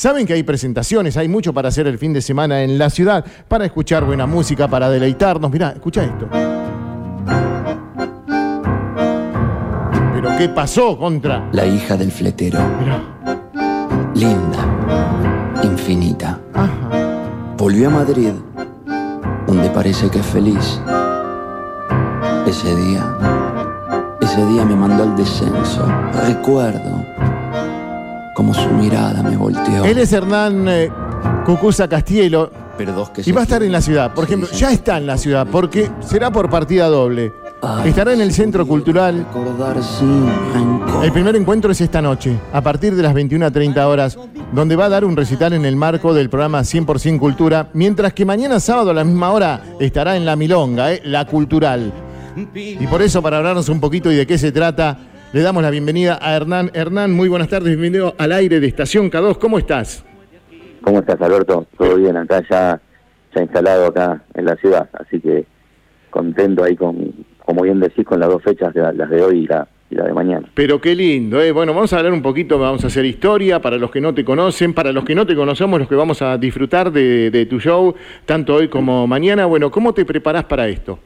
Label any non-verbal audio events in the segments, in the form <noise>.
Saben que hay presentaciones, hay mucho para hacer el fin de semana en la ciudad, para escuchar buena música, para deleitarnos. Mirá, escucha esto. ¿Pero qué pasó contra? La hija del fletero. Mirá. Linda. Infinita. Ajá. Volvió a Madrid, donde parece que es feliz. Ese día, ese día me mandó al descenso. Recuerdo como su mirada me volteó. Él es Hernán eh, Cucuza Castielo Pero dos que y va a estar en la ciudad. Por ejemplo, ya está en la ciudad porque será por partida doble. Ay, Estará en el Centro Cultural. El primer encuentro es esta noche, a partir de las 21 a 30 horas, donde va a dar un recital en el marco del programa 100% Cultura, mientras que mañana sábado a la misma hora estará en La Milonga, eh, La Cultural. Y por eso, para hablarnos un poquito y de qué se trata, le damos la bienvenida a Hernán. Hernán, muy buenas tardes, bienvenido al aire de Estación K2. ¿Cómo estás? ¿Cómo estás, Alberto? Todo bien, acá ya, ya instalado acá en la ciudad, así que contento ahí con, como bien decís, con las dos fechas, de- las de hoy y la, y la de mañana. Pero qué lindo, ¿eh? Bueno, vamos a hablar un poquito, vamos a hacer historia para los que no te conocen, para los que no te conocemos, los que vamos a disfrutar de, de tu show, tanto hoy como mañana. Bueno, ¿cómo te preparás para esto?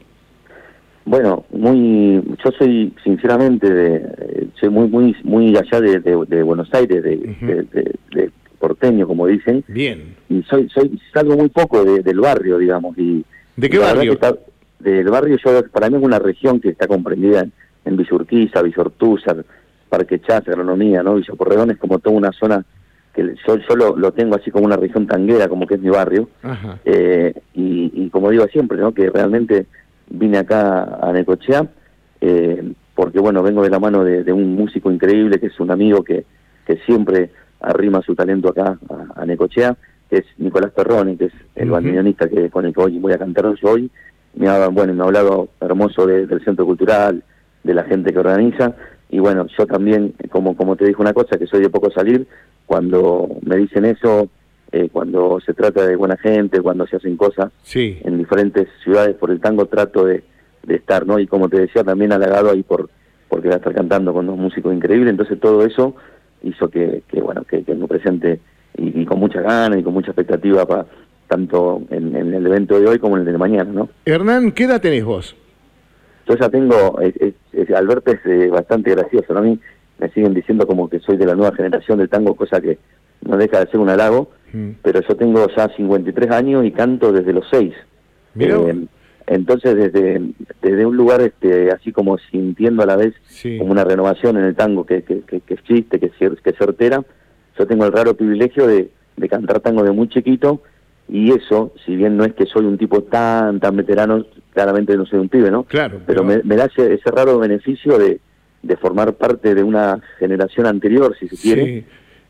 Bueno, muy, yo soy sinceramente, de, soy muy muy muy allá de, de- de Buenos Aires, de, porteño, como dicen, Bien. y soy soy salgo muy poco de- del barrio, digamos, y ¿De qué barrio? está- del barrio, yo para mí es una región que está comprendida en, en Villa Urquiza, Villa Ortúzar, Parque Chas, Agronomía, ¿no? Villa Porredón es como toda una zona que yo, yo lo, lo tengo así como una región tanguera, como que es mi barrio, Ajá. eh, y, y como digo siempre, ¿no? Que realmente vine acá a Necochea, eh, porque bueno, vengo de la mano de, de un músico increíble que es un amigo que, que siempre arrima su talento acá a, a Necochea, que es Nicolás Perroni, que es el Ujú. bandoneonista que con el que hoy voy a cantar yo hoy. Me ha, bueno, me ha hablado hermoso de- del centro cultural, de la gente que organiza, y bueno, yo también, como, como te dije una cosa, que soy de poco salir, cuando me dicen eso, eh, cuando se trata de buena gente, cuando se hacen cosas Sí. en diferentes ciudades por el tango, trato de, de estar, ¿no? Y como te decía, también halagado ahí por porque voy a estar cantando con dos músicos increíbles, entonces todo eso hizo que, que bueno, que, que me presente y, y con mucha gana y con mucha expectativa para tanto en, en el evento de hoy como en el de mañana, ¿no? Hernán, ¿qué edad tenés vos? Yo ya tengo, es, es- es- Alberto es eh, bastante gracioso, ¿no? A mí me siguen diciendo como que soy de la nueva generación del tango, cosa que no deja de ser un halago, Mm. pero yo tengo ya 53 años y canto desde los 6. Mirá vos. Eh, entonces, desde, desde un lugar este así como sintiendo a la vez Sí. como una renovación en el tango que, que, que, que existe, que, que es certera, yo tengo el raro privilegio de, de cantar tango de muy chiquito y eso, si bien no es que soy un tipo tan tan veterano, claramente no soy un pibe, ¿no? Claro, Pero me, me da ese, ese raro beneficio de, de formar parte de una generación anterior, si se quiere, Sí.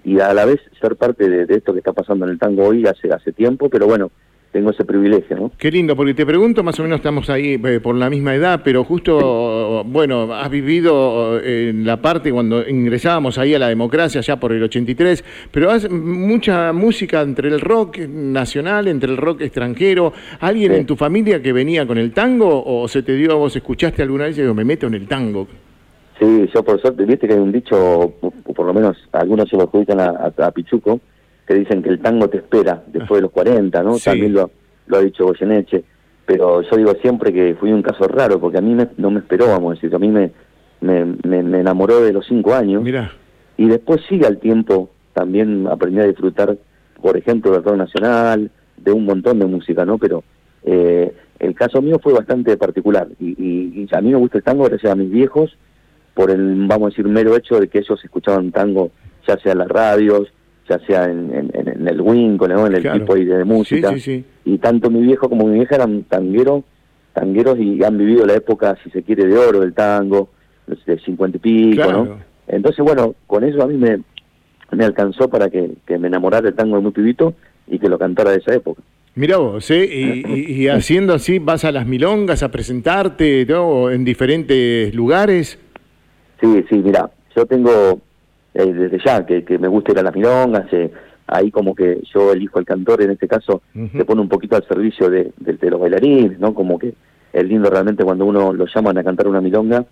Y a la vez ser parte de, de esto que está pasando en el tango hoy hace hace tiempo, pero bueno, tengo ese privilegio, ¿no? Qué lindo, porque te pregunto, más o menos estamos ahí eh, por la misma edad, pero justo, bueno, has vivido eh, en la parte cuando ingresábamos ahí a la democracia, ya por el 83, pero has mucha música entre el rock nacional, entre el rock extranjero. ¿Alguien Sí. en tu familia que venía con el tango o se te dio a vos, escuchaste alguna vez y digo, me meto en el tango? Sí, yo por suerte, viste que hay un dicho, por lo menos algunos se lo adjudican a, a- a Pichuco, que dicen que el tango te espera después de los 40, ¿no? Sí. También lo, lo ha dicho Goyeneche, pero yo digo siempre que fui un caso raro, porque a mí me- no me esperó, vamos a decir, a mí me, me, me- me enamoró de los cinco años, Mirá, y después sigue al tiempo, también aprendí a disfrutar, por ejemplo, del rock nacional, de un montón de música, ¿no? Pero eh, el caso mío fue bastante particular, y, y- y a mí me gusta el tango gracias a mis viejos, por el, vamos a decir, mero hecho de que ellos escuchaban tango, ya sea en las radios, ya sea en, en- en- el Winco, ¿no? en el Claro. tipo de música. Sí, sí, sí. Y tanto mi viejo como mi vieja eran tangueros, tangueros y han vivido la época, si se quiere, de oro del tango, de cincuenta y pico, Claro. ¿no? Entonces, bueno, con eso a mí me, me alcanzó para que, que me enamorara del tango de muy pibito y que lo cantara de esa época. Mirá vos, ¿eh? y, y- y <laughs> haciendo así, vas a las milongas a presentarte ¿no? en diferentes lugares. Sí, sí, mira, yo tengo eh, desde ya que, que me gusta ir a las milongas, eh, ahí como que yo elijo el cantor, en este caso se pone un poquito al servicio de, de- de los bailarines, ¿no? Como que es lindo realmente cuando uno lo llaman a cantar una milonga,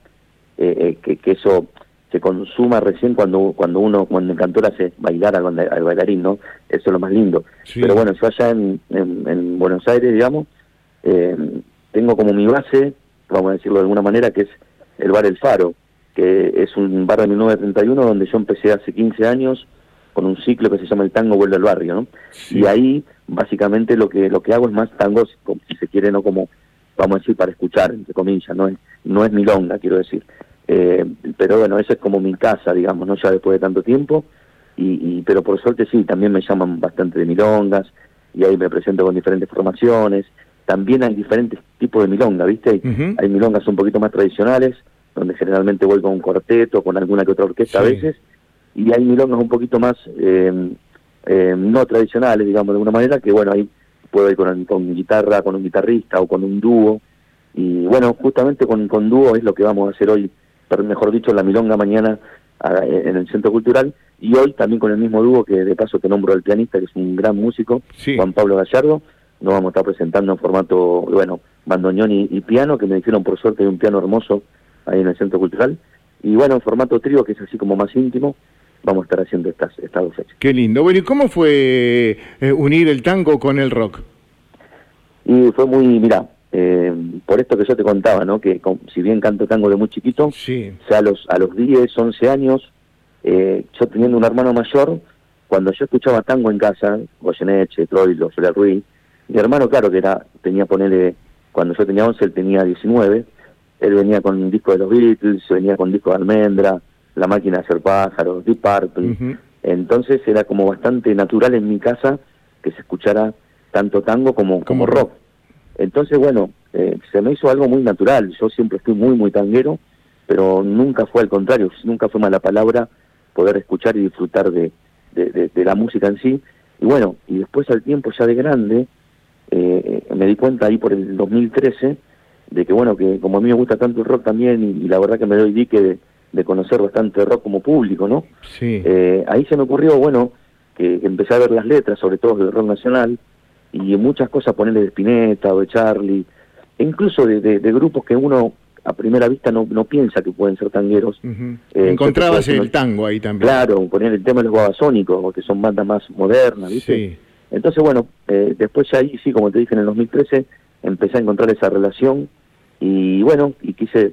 eh, eh, que, que eso se consuma recién cuando cuando uno cuando el cantor hace bailar al, bailarín no eso es lo más lindo. Pero bueno yo allá en, en, Buenos Aires digamos eh, tengo como mi base vamos a decirlo de alguna manera que es el bar El Faro que es un bar de 1931 donde yo empecé hace 15 años con un ciclo que se llama el tango vuelve al barrio no y ahí básicamente lo que lo que hago es más tango si se quiere no como vamos a decir para escuchar entre comillas no es no es milonga quiero decir eh, pero bueno, esa es como mi casa, digamos, ¿no? Ya después de tanto tiempo. Y, pero por suerte sí, también me llaman bastante de milongas y ahí me presento con diferentes formaciones. También hay diferentes tipos de milonga, ¿viste? Hay, milongas un poquito más tradicionales, donde generalmente voy con un cuarteto, con alguna que otra orquesta a veces. Y hay milongas un poquito más eh, eh, no tradicionales, digamos, de alguna manera, que bueno, ahí puedo ir con, con guitarra, con un guitarrista o con un dúo. Y bueno, justamente con, con dúo es lo que vamos a hacer hoy mejor dicho, la Milonga mañana en el Centro Cultural y hoy también con el mismo dúo que de paso te nombro al pianista, que es un gran músico, Juan Pablo Gallardo. Nos vamos a estar presentando en formato, bueno, bandoneón y, piano, que me dijeron por suerte hay un piano hermoso ahí en el Centro Cultural. Y bueno, en formato trío, que es así como más íntimo, vamos a estar haciendo estas, estas dos fechas. Qué lindo. Bueno, ¿y cómo fue eh, unir el tango con el rock? Y fue muy, mira, eh, por esto que yo te contaba, ¿no? Que si bien canto tango de muy chiquito, sí. sea, a los, a los 10, 11 años, eh, yo teniendo un hermano mayor, cuando yo escuchaba tango en casa, Goyeneche, Troilo, Soler Ruiz, mi hermano, claro, que era tenía, ponerle, cuando yo tenía 11, él tenía 19, él venía con un disco de los Beatles, venía con disco de Almendra, La Máquina de Hacer Pájaros, Deep Purple, entonces era como bastante natural en mi casa que se escuchara tanto tango como, como rock. Entonces, bueno, eh, se me hizo algo muy natural. Yo siempre estoy muy, muy tanguero, pero nunca fue al contrario, nunca fue mala palabra poder escuchar y disfrutar de, de, la música en sí. Y bueno, y después al tiempo ya de grande, eh, me di cuenta ahí por el 2013 de que, bueno, que como a mí me gusta tanto el rock también, y, la verdad que me doy dique de, de, conocer bastante rock como público, ¿no? Sí. Eh, ahí se me ocurrió, bueno, que empecé a ver las letras, sobre todo del rock nacional, y muchas cosas ponerle de Spinetta o de Charlie, e incluso de, de, grupos que uno a primera vista no, no piensa que pueden ser tangueros. Uh Encontrabas el tango ahí también. Claro, poner el tema de los babasónicos, que son bandas más modernas, ¿viste? Entonces, bueno, eh, después ya ahí, sí, como te dije, en el 2013 empecé a encontrar esa relación y bueno, y quise,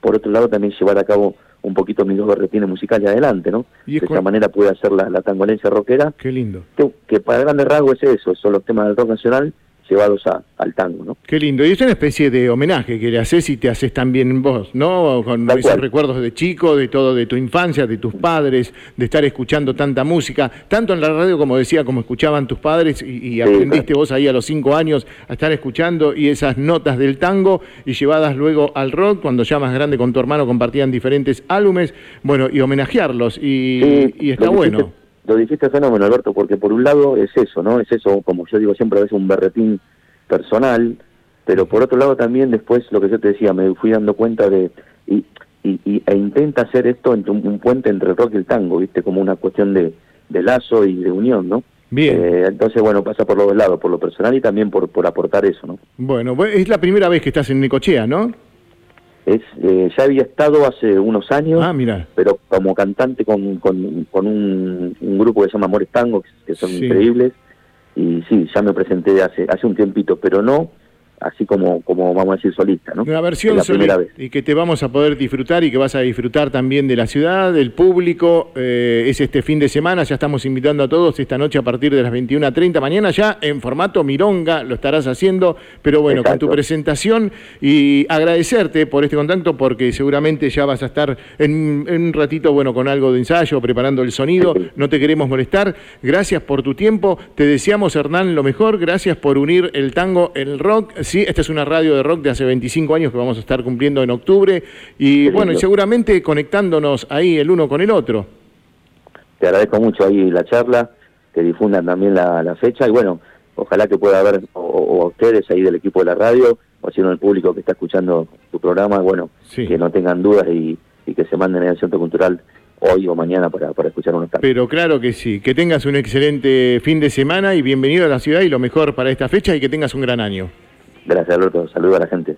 por otro lado, también llevar a cabo un poquito mis dos musicales musicales adelante, ¿no? de esa manera pude hacer la, la tangolencia rockera. Qué lindo. Que, que para grandes rasgos es eso, son los temas del rock nacional llevados a, al tango, ¿no? Qué lindo. Y es una especie de homenaje que le haces y te haces también vos, ¿no? Con esos recuerdos de chico, de todo, de tu infancia, de tus padres, de estar escuchando tanta música, tanto en la radio como decía, como escuchaban tus padres y, aprendiste vos ahí a los cinco años a estar escuchando y esas notas del tango y llevadas luego al rock, cuando ya más grande con tu hermano compartían diferentes álbumes, bueno, y homenajearlos y, y está bueno lo dijiste fenómeno, Alberto, porque por un lado es eso, ¿no? Es eso, como yo digo siempre, a veces un berretín personal, pero por otro lado también después lo que yo te decía, me fui dando cuenta de... Y, y, e intenta hacer esto entre un, puente entre el rock y el tango, ¿viste? Como una cuestión de, de lazo y de unión, ¿no? Bien. Eh, entonces, bueno, pasa por los dos lados, por lo personal y también por, por aportar eso, ¿no? Bueno, es la primera vez que estás en Nicochea, ¿no? Es, eh, ya había estado hace unos años, ah, mira. pero como cantante con, con, con un, grupo que se llama Amores Tango, que, son increíbles, y sí, ya me presenté hace, hace un tiempito, pero no así como, como vamos a decir solista, ¿no? Una versión solista y que te vamos a poder disfrutar y que vas a disfrutar también de la ciudad, del público. Eh, es este fin de semana, ya estamos invitando a todos esta noche a partir de las 21.30. Mañana ya en formato Mironga lo estarás haciendo, pero bueno, con tu presentación y agradecerte por este contacto porque seguramente ya vas a estar en, un ratito, bueno, con algo de ensayo, preparando el sonido. No te queremos molestar. Gracias por tu tiempo. Te deseamos, Hernán, lo mejor. Gracias por unir el tango, el rock Sí, esta es una radio de rock de hace 25 años que vamos a estar cumpliendo en octubre y bueno, y seguramente conectándonos ahí el uno con el otro. Te agradezco mucho ahí la charla, que difundan también la, fecha y bueno, ojalá que pueda haber o, a ustedes ahí del equipo de la radio o si no el público que está escuchando tu programa, bueno, que no tengan dudas y, que se manden al Centro Cultural hoy o mañana para, para escuchar un stand. Pero claro que sí, que tengas un excelente fin de semana y bienvenido a la ciudad y lo mejor para esta fecha y que tengas un gran año. Gracias, Alberto. Saludos a la gente.